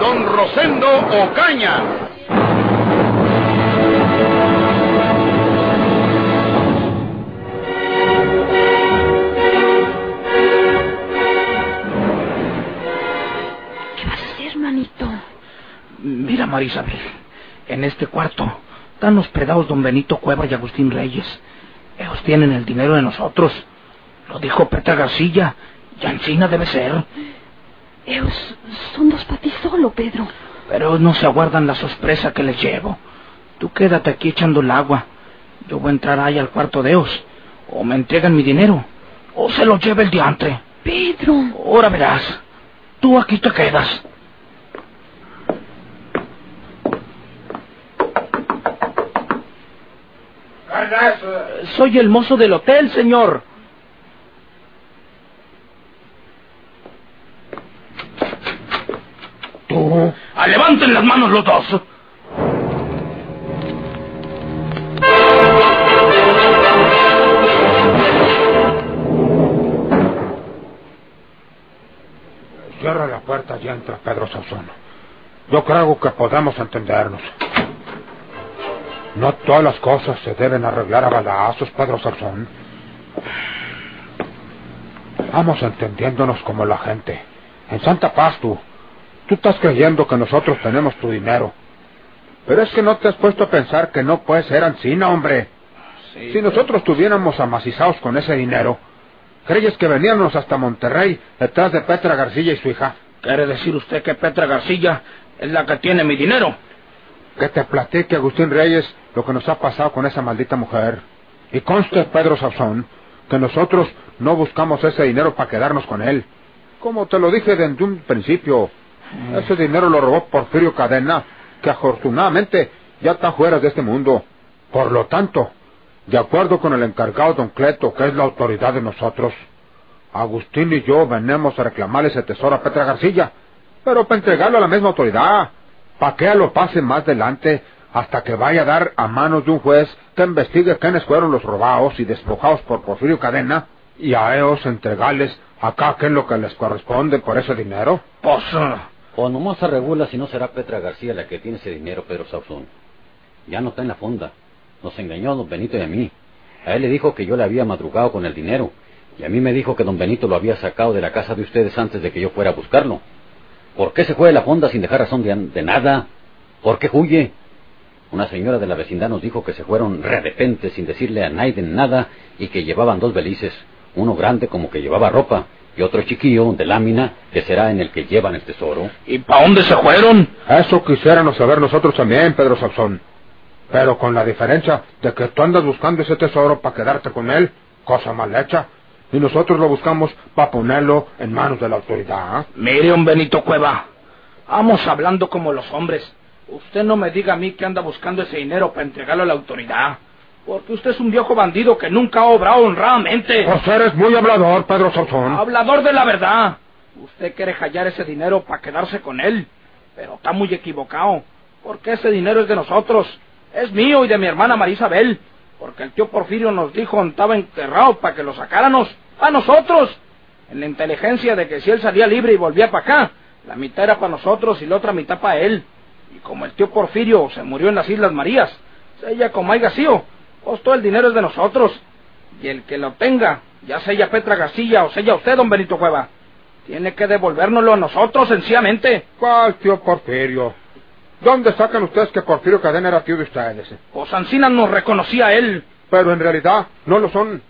don Rosendo Ocaña. ¿Qué vas a hacer, manito? Mira, Marisabel, en este cuarto están hospedados don Benito Cueva y Agustín Reyes. Ellos tienen el dinero de nosotros. Lo dijo Petra García. Y Ancina debe ser. Ellos son dos para ti solo, Pedro. Pero no se aguardan la sorpresa que les llevo. Tú quédate aquí echando el agua. Yo voy a entrar ahí al cuarto de ellos. O me entregan mi dinero. O se lo lleva el diantre. Pedro. Ahora verás. Tú aquí te quedas. Soy el mozo del hotel, señor. Tú. ¡A levanten las manos los dos! Cierra la puerta y entra Pedro Sauzón. Yo creo que podemos entendernos. No todas las cosas se deben arreglar a balazos, Pedro Sauzón. Vamos entendiéndonos como la gente. En Santa Paz, tú. Tú estás creyendo que nosotros tenemos tu dinero. Pero es que no te has puesto a pensar que no puede ser Ancina, hombre. si nosotros estuviéramos amacizados con ese dinero, ¿creyes que veníamos hasta Monterrey detrás de Petra García y su hija? ¿Quiere decir usted que Petra García es la que tiene mi dinero? Que te platique Agustín Reyes lo que nos ha pasado con esa maldita mujer. Y conste, Pedro Sauzón, que nosotros no buscamos ese dinero para quedarnos con él. Como te lo dije desde un principio, ese dinero lo robó Porfirio Cadena, que afortunadamente ya está fuera de este mundo. Por lo tanto, de acuerdo con el encargado don Cleto, que es la autoridad de nosotros, Agustín y yo venimos a reclamar ese tesoro a Petra García, pero para entregarlo a la misma autoridad, para que lo pase más adelante hasta que vaya a dar a manos de un juez que investigue quiénes fueron los robados y despojados por Porfirio Cadena y a ellos entregarles acá qué es lo que les corresponde por ese dinero. Pues... O nomás se regula si no será Petra García la que tiene ese dinero, Pedro Sauzón. Ya no está en la fonda. Nos engañó a don Benito y a mí. A él le dijo que yo le había madrugado con el dinero. Y a mí me dijo que don Benito lo había sacado de la casa de ustedes antes de que yo fuera a buscarlo. ¿Por qué se fue de la fonda sin dejar razón de, nada? ¿Por qué huye? Una señora de la vecindad nos dijo que se fueron de repente sin decirle a nadie nada y que llevaban dos belices, uno grande como que llevaba ropa y otro chiquillo de lámina que será en el que llevan el tesoro. ¿Y para dónde se fueron? Eso quisiéramos saber nosotros también, Pedro Sauzón. Pero con la diferencia de que tú andas buscando ese tesoro para quedarte con él, cosa mal hecha, y nosotros lo buscamos para ponerlo en manos de la autoridad. ¿eh? Mire, un Benito Cueva, vamos hablando como los hombres. Usted no me diga a mí que anda buscando ese dinero para entregarlo a la autoridad. Porque usted es un viejo bandido que nunca ha obrado honradamente. Pues eres muy hablador, Pedro Sauzón. Hablador de la verdad. Usted quiere hallar ese dinero para quedarse con él. Pero está muy equivocado. Porque ese dinero es de nosotros. Es mío y de mi hermana Marisabel. Porque el tío Porfirio nos dijo que estaba enterrado para que lo sacáramos. A nosotros. En la inteligencia de que si él salía libre y volvía para acá, la mitad era para nosotros y la otra mitad para él. Y como el tío Porfirio se murió en las Islas Marías, ella como haya sido, pues todo el dinero es de nosotros. Y el que lo tenga, ya sea Petra García o sea usted, don Benito Cueva, tiene que devolvérnoslo a nosotros sencillamente. ¿Cuál tío Porfirio? ¿Dónde sacan ustedes que Porfirio Cadena era tío de ustedes? Pues Ancina nos reconocía a él. Pero en realidad no lo son.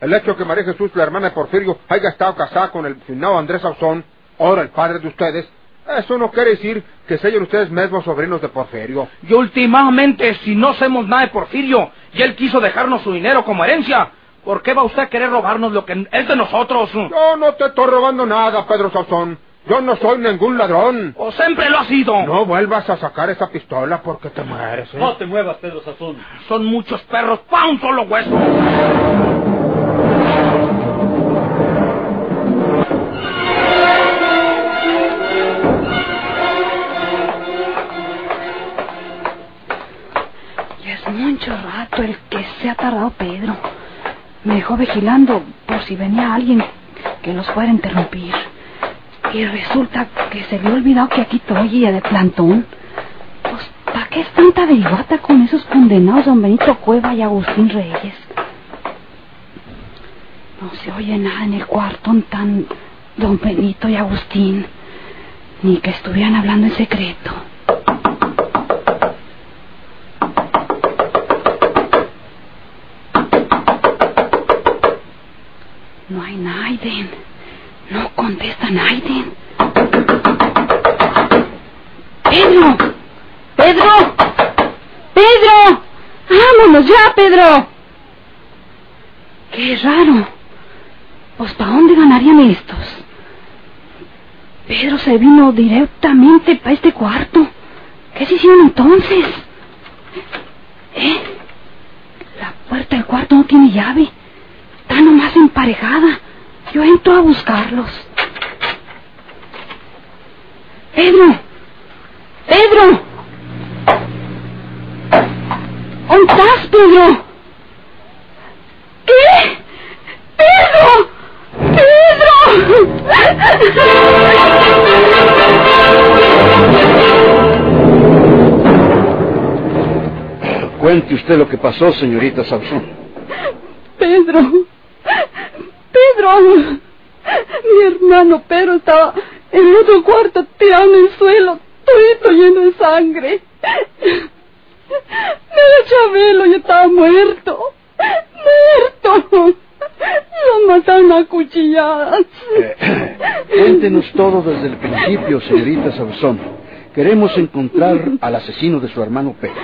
El hecho que María Jesús, la hermana de Porfirio, haya estado casada con el finado Andrés Sauzón, ahora el padre de ustedes, eso no quiere decir que sean ustedes mismos sobrinos de Porfirio. Y últimamente, si no hacemos nada de Porfirio y él quiso dejarnos su dinero como herencia, ¿por qué va usted a querer robarnos lo que es de nosotros? Yo no te estoy robando nada, Pedro Sauzón. Yo no soy ningún ladrón. ¿O siempre lo ha sido? No vuelvas a sacar esa pistola porque te mueres. ¿eh? No te muevas, Pedro Sazón. Son muchos perros pa' un solo hueso. El que se ha tardado Pedro. Me dejó vigilando por si venía alguien que los fuera a interrumpir. Y resulta que se le ha olvidado que aquí estoy de plantón. Pues, ¿para qué es tanta derivata con esos condenados don Benito Cueva y Agustín Reyes? No se oye nada en el cuarto tan don Benito y Agustín. Ni que estuvieran hablando en secreto. No contesta Naiden. Pedro. Pedro. Pedro. Vámonos ya, Pedro. Qué raro. Pues ¿para dónde ganarían estos? Pedro se vino directamente para este cuarto. ¿Qué se hicieron entonces? ¿Eh? La puerta del cuarto no tiene llave. Está nomás emparejada. Yo entro a buscarlos. Pedro. Pedro. ¿Dónde estás, Pedro? ¿Qué? Pedro. Cuente usted lo que pasó, señorita Sauzón. Pedro. Mi hermano Pedro estaba en el otro cuarto tirado en el suelo, todo lleno de sangre. Me Chabelo y estaba muerto. Muerto. Lo mataron a cuchilladas. Eh, cuéntenos todo desde el principio, señorita Sauzón. Queremos encontrar al asesino de su hermano Pedro.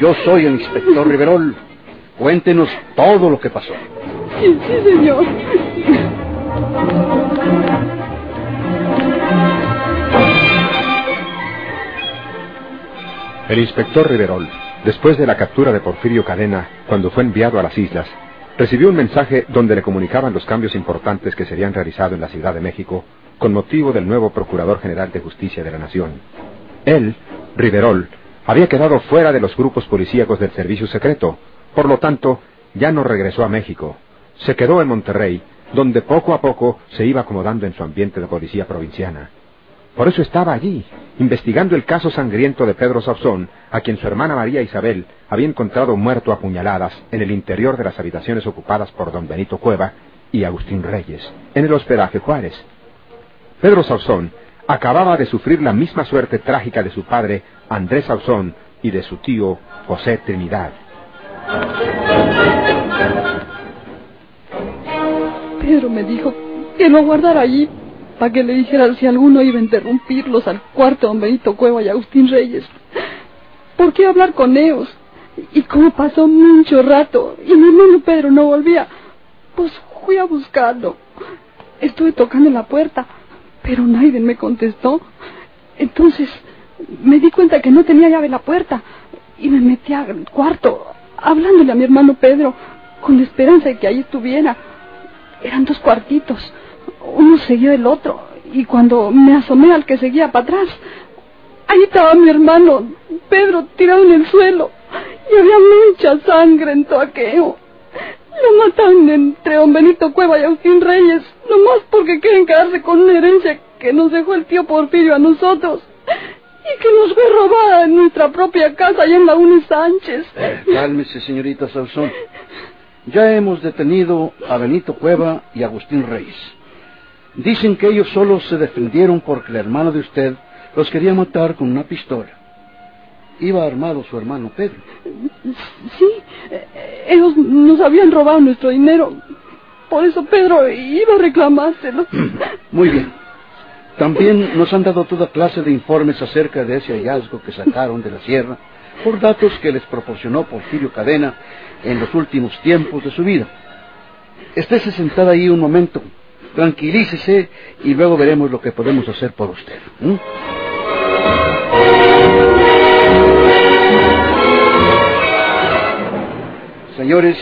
Yo soy el inspector Riverol. Cuéntenos todo lo que pasó. Sí, sí, señor. El inspector Riverol, después de la captura de Porfirio Cadena, cuando fue enviado a las islas, recibió un mensaje donde le comunicaban los cambios importantes que serían realizados en la Ciudad de México con motivo del nuevo Procurador General de Justicia de la Nación. Él, Riverol, había quedado fuera de los grupos policíacos del servicio secreto, por lo tanto, ya no regresó a México. Se quedó en Monterrey, donde poco a poco se iba acomodando en su ambiente de policía provinciana. Por eso estaba allí, investigando el caso sangriento de Pedro Sauzón, a quien su hermana María Isabel había encontrado muerto a puñaladas en el interior de las habitaciones ocupadas por don Benito Cueva y Agustín Reyes, en el hospedaje Juárez. Pedro Sauzón acababa de sufrir la misma suerte trágica de su padre, Andrés Sauzón, y de su tío, José Trinidad. Pedro me dijo que lo guardara allí para que le dijera si alguno iba a interrumpirlos al cuarto don Benito Cueva y Agustín Reyes. ¿Por qué hablar con ellos? Y como pasó mucho rato y mi hermano Pedro no volvía, pues fui a buscarlo. Estuve tocando la puerta, pero nadie me contestó. Entonces me di cuenta que no tenía llave la puerta y me metí al cuarto hablándole a mi hermano Pedro con la esperanza de que ahí estuviera. Eran dos cuartitos uno seguía el otro, y cuando me asomé al que seguía para atrás, ahí estaba mi hermano, Pedro, tirado en el suelo, y había mucha sangre en todo aquello. Lo mataron entre don Benito Cueva y Agustín Reyes, nomás porque quieren quedarse con una herencia que nos dejó el tío Porfirio a nosotros. Y que nos fue robada en nuestra propia casa allá en la Uni Sánchez. Eh, cálmese, señorita Sauzón. Ya hemos detenido a Benito Cueva y Agustín Reyes. Dicen que ellos solo se defendieron porque el hermano de usted los quería matar con una pistola. Iba armado su hermano Pedro. Sí, ellos nos habían robado nuestro dinero. Por eso Pedro iba a reclamárselo. Muy bien. También nos han dado toda clase de informes acerca de ese hallazgo que sacaron de la sierra por datos que les proporcionó Porfirio Cadena en los últimos tiempos de su vida. Estése sentada ahí un momento tranquilícese y luego veremos lo que podemos hacer por usted. Señores,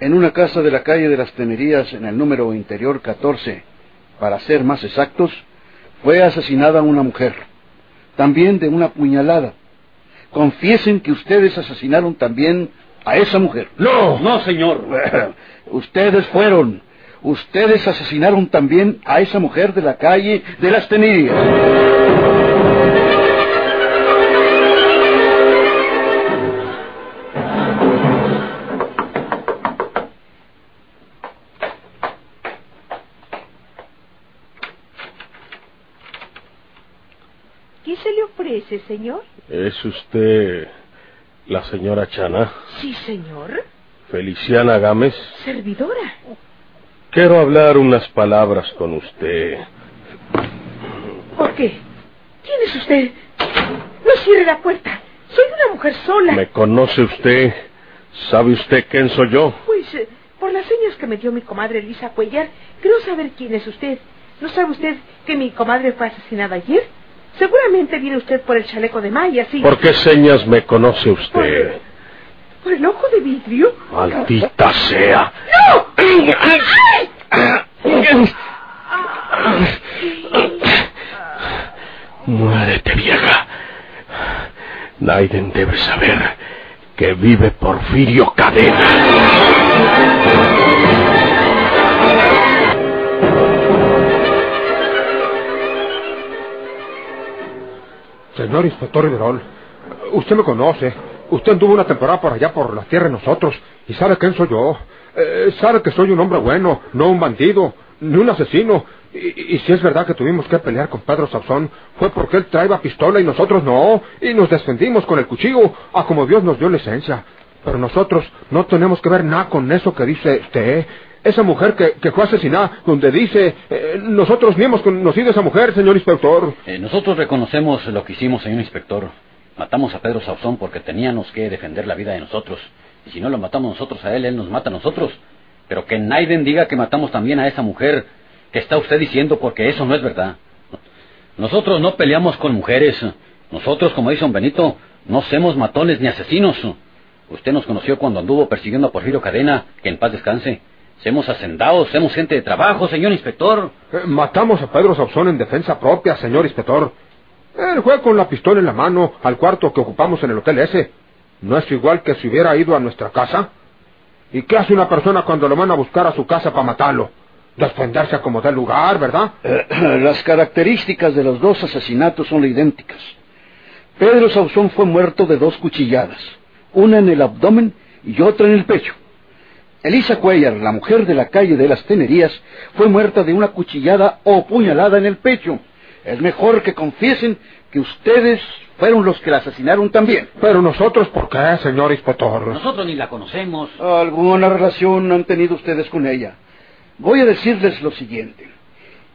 en una casa de la calle de las Tenerías, en el número interior 14, para ser más exactos, fue asesinada una mujer, también de una puñalada. Confiesen que ustedes asesinaron también a esa mujer. ¡No! No, señor. ustedes fueron. Ustedes asesinaron también a esa mujer de la calle de las Tenerías. ¿Qué se le ofrece, señor? ¿Es usted la señora Chana? Sí, señor. Feliciana Gámez. Servidora. Quiero hablar unas palabras con usted. ¿Por qué? ¿Quién es usted? No cierre la puerta. Soy una mujer sola. ¿Me conoce usted? ¿Sabe usted quién soy yo? Pues, eh, por las señas que me dio mi comadre Elisa Cuellar, creo saber quién es usted. ¿No sabe usted que mi comadre fue asesinada ayer? Seguramente viene usted por el chaleco de Maya, sí. ¿Por qué señas me conoce usted? Por el ojo de vidrio. Maldita sea. ¡No! Muérete, vieja. Naiden debe saber que vive Porfirio Cadena. Señor Inspector Riverol, usted me conoce. Usted anduvo una temporada por allá por la tierra nosotros y sabe quién soy yo. Eh, sabe que soy un hombre bueno, no un bandido, ni un asesino. Y, y si es verdad que tuvimos que pelear con Pedro Sauzón, fue porque él traía pistola y nosotros no. Y nos defendimos con el cuchillo, a como Dios nos dio licencia. Pero nosotros no tenemos que ver nada con eso que dice usted. Esa mujer que, que fue asesinada, donde dice, eh, nosotros ni hemos conocido a esa mujer, señor inspector. Eh, nosotros reconocemos lo que hicimos, señor inspector. Matamos a Pedro Sauzón porque teníamos que defender la vida de nosotros. Y si no lo matamos nosotros a él, él nos mata a nosotros. Pero que Naiden diga que matamos también a esa mujer que está usted diciendo porque eso no es verdad. Nosotros no peleamos con mujeres. Nosotros, como dice don Benito, no somos matones ni asesinos. Usted nos conoció cuando anduvo persiguiendo a Porfirio Cadena, que en paz descanse. Semos hacendados, somos gente de trabajo, señor inspector. Eh, matamos a Pedro Sauzón en defensa propia, señor inspector. Él fue con la pistola en la mano al cuarto que ocupamos en el hotel ese. ¿No es igual que si hubiera ido a nuestra casa? ¿Y qué hace una persona cuando lo van a buscar a su casa para matarlo? Defenderse como da lugar, ¿verdad? Las características de los dos asesinatos son idénticas. Pedro Sauzón fue muerto de dos cuchilladas, una en el abdomen y otra en el pecho. Elisa Cuellar, la mujer de la calle de las Tenerías, fue muerta de una cuchillada o puñalada en el pecho. Es mejor que confiesen que ustedes fueron los que la asesinaron también. Pero nosotros, ¿por qué, señor inspector? Nosotros ni la conocemos. ¿Alguna relación han tenido ustedes con ella? Voy a decirles lo siguiente.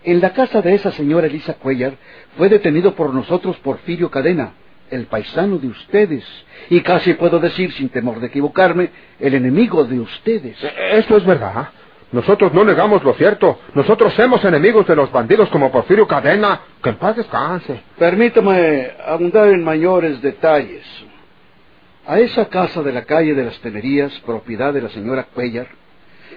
En la casa de esa señora Elisa Cuellar fue detenido por nosotros Porfirio Cadena, el paisano de ustedes, y casi puedo decir, sin temor de equivocarme, el enemigo de ustedes. Eh, Esto es verdad. Nosotros no negamos lo cierto. Nosotros somos enemigos de los bandidos como Porfirio Cadena. Que en paz descanse. Permítame abundar en mayores detalles. A esa casa de la calle de las Tenerías, propiedad de la señora Cuellar,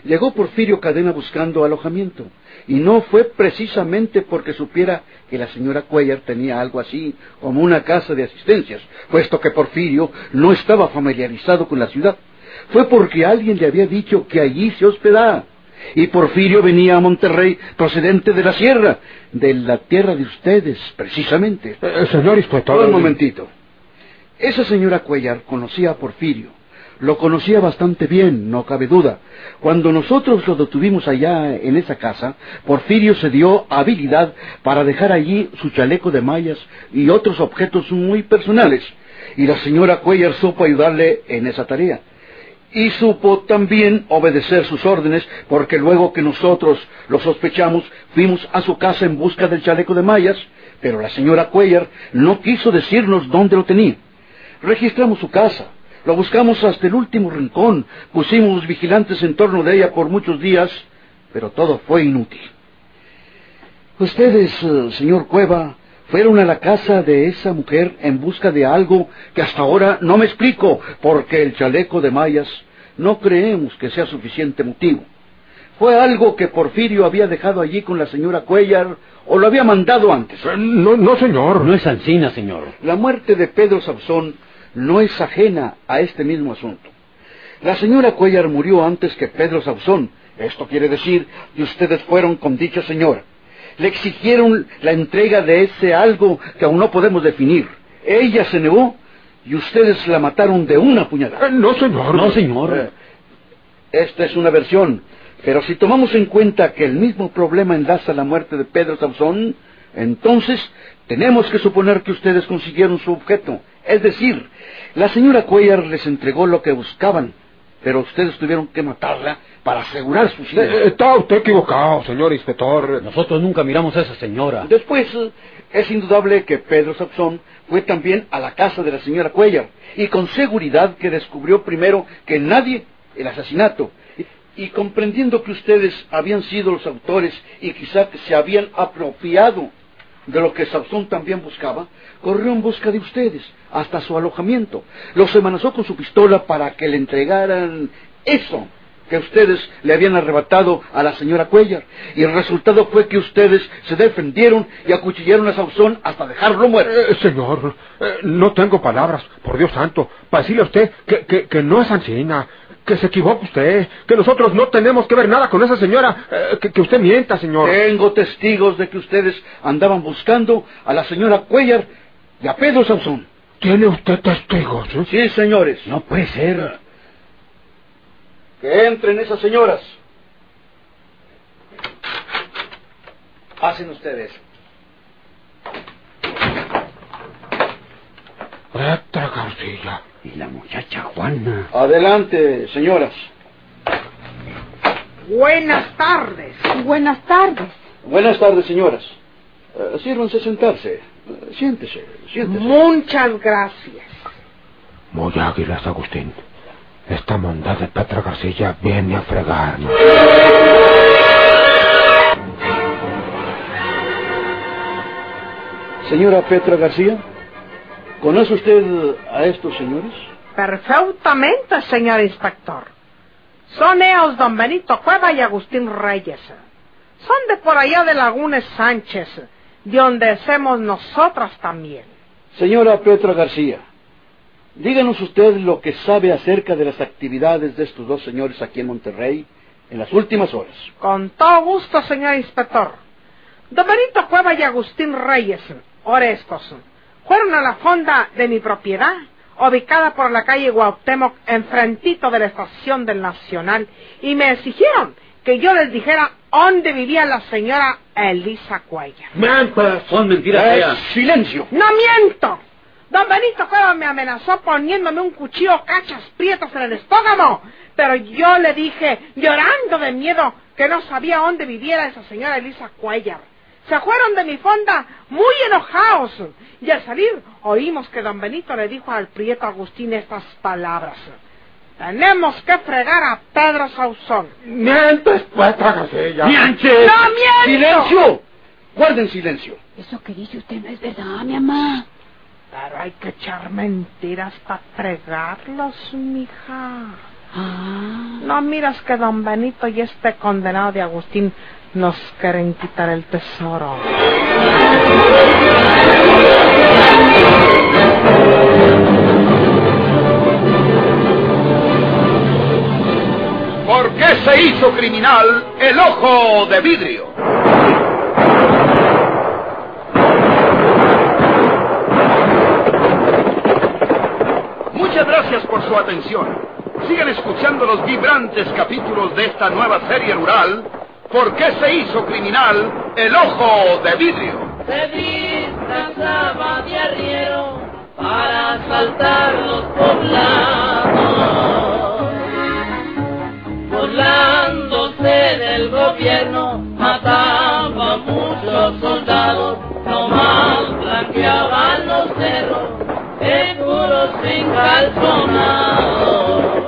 llegó Porfirio Cadena buscando alojamiento. Y no fue precisamente porque supiera que la señora Cuellar tenía algo así como una casa de asistencias, puesto que Porfirio no estaba familiarizado con la ciudad. Fue porque alguien le había dicho que allí se hospedaba. Y Porfirio venía a Monterrey procedente de la sierra, de la tierra de ustedes, precisamente. Eh, señor inspector. Un momentito. Esa señora Cuellar conocía a Porfirio. Lo conocía bastante bien, no cabe duda. Cuando nosotros lo detuvimos allá en esa casa, Porfirio se dio habilidad para dejar allí su chaleco de mallas y otros objetos muy personales. Y la señora Cuellar supo ayudarle en esa tarea. Y supo también obedecer sus órdenes, porque luego que nosotros lo sospechamos, fuimos a su casa en busca del chaleco de mallas, pero la señora Cuellar no quiso decirnos dónde lo tenía. Registramos su casa, lo buscamos hasta el último rincón, pusimos vigilantes en torno de ella por muchos días, pero todo fue inútil. Ustedes, eh, señor Cueva, fueron a la casa de esa mujer en busca de algo que hasta ahora no me explico, porque el chaleco de mallas no creemos que sea suficiente motivo. ¿Fue algo que Porfirio había dejado allí con la señora Cuellar o lo había mandado antes? Eh, No, no, señor. No es Ancina, señor. La muerte de Pedro Sauzón no es ajena a este mismo asunto. La señora Cuellar murió antes que Pedro Sauzón. Esto quiere decir que ustedes fueron con dicha señora. Le exigieron la entrega de ese algo que aún no podemos definir. Ella se negó y ustedes la mataron de una puñalada. Eh, No, señor. No, señor. Eh, Esta es una versión, pero si tomamos en cuenta que el mismo problema enlaza la muerte de Pedro Sauzón, entonces tenemos que suponer que ustedes consiguieron su objeto. Es decir, la señora Cuellar les entregó lo que buscaban, pero ustedes tuvieron que matarla para asegurar sus Eh, eh, Está usted equivocado, señor inspector. Nosotros nunca miramos a esa señora. Después, eh, es indudable que Pedro Sauzón fue también a la casa de la señora Cuellar y con seguridad que descubrió primero que nadie el asesinato. Y, comprendiendo que ustedes habían sido los autores y quizá que se habían apropiado de lo que Sauzón también buscaba, corrió en busca de ustedes hasta su alojamiento. Los amenazó con su pistola para que le entregaran eso que ustedes le habían arrebatado a la señora Cuellar. Y el resultado fue que ustedes se defendieron y acuchillaron a Sauzón hasta dejarlo muerto. Eh, señor, eh, no tengo palabras, por Dios santo, para decirle a usted que, que, que no es Ancina, que se equivoca usted, que nosotros no tenemos que ver nada con esa señora, eh, que, que usted mienta, señor. Tengo testigos de que ustedes andaban buscando a la señora Cuellar y a Pedro Sauzón. ¿Tiene usted testigos? eh? Sí, señores. No puede ser. Que entren esas señoras. Hacen ustedes. Petra García. Y la muchacha Juana. Adelante, señoras. Buenas tardes. Buenas tardes. Buenas tardes, señoras. Eh, sírvanse sentarse. Eh, siéntese, siéntese. Muchas gracias. Muy águilas, Agustín. Esta mondad de Petra García viene a fregarnos. Señora Petra García, ¿conoce usted a estos señores? Perfectamente, señor inspector. Son ellos don Benito Cueva y Agustín Reyes. Son de por allá de Lagunes Sánchez, de donde somos nosotras también. Señora Petra García, díganos usted lo que sabe acerca de las actividades de estos dos señores aquí en Monterrey en las últimas horas. Con todo gusto, señor inspector. Don Benito Cueva y Agustín Reyes, ahora estos, fueron a la fonda de mi propiedad, ubicada por la calle Guautemoc, enfrentito de la estación del Nacional, y me exigieron que yo les dijera dónde vivía la señora Elisa Cuellar. Son mentiras Eh. ¡Silencio! ¡No miento! Don Benito Cueva me amenazó poniéndome un cuchillo cachas prietos en el estómago, pero yo le dije, llorando de miedo, que no sabía dónde viviera esa señora Elisa Cuellar. Se fueron de mi fonda muy enojados, y al salir oímos que don Benito le dijo al prieto Agustín estas palabras. Tenemos que fregar a Pedro Sauzón. ¡Mientes, Petra García! ¡No miento! ¡Silencio! Guarden silencio. Eso que dice usted no es verdad, mi mamá. Pero hay que echar mentiras para fregarlos, mija. Ah. No miras que don Benito y este condenado de Agustín nos quieren quitar el tesoro. ¿Por qué se hizo criminal el ojo de vidrio? Muchas gracias por su atención. Sigan escuchando los vibrantes capítulos de esta nueva serie rural. ¿Por qué se hizo criminal el ojo de vidrio? se disfrazaba de arriero para asaltar los poblados. Burlándose del gobierno, mataba a muchos soldados, nomás blanqueaban los cerros, seguros sin calzonados.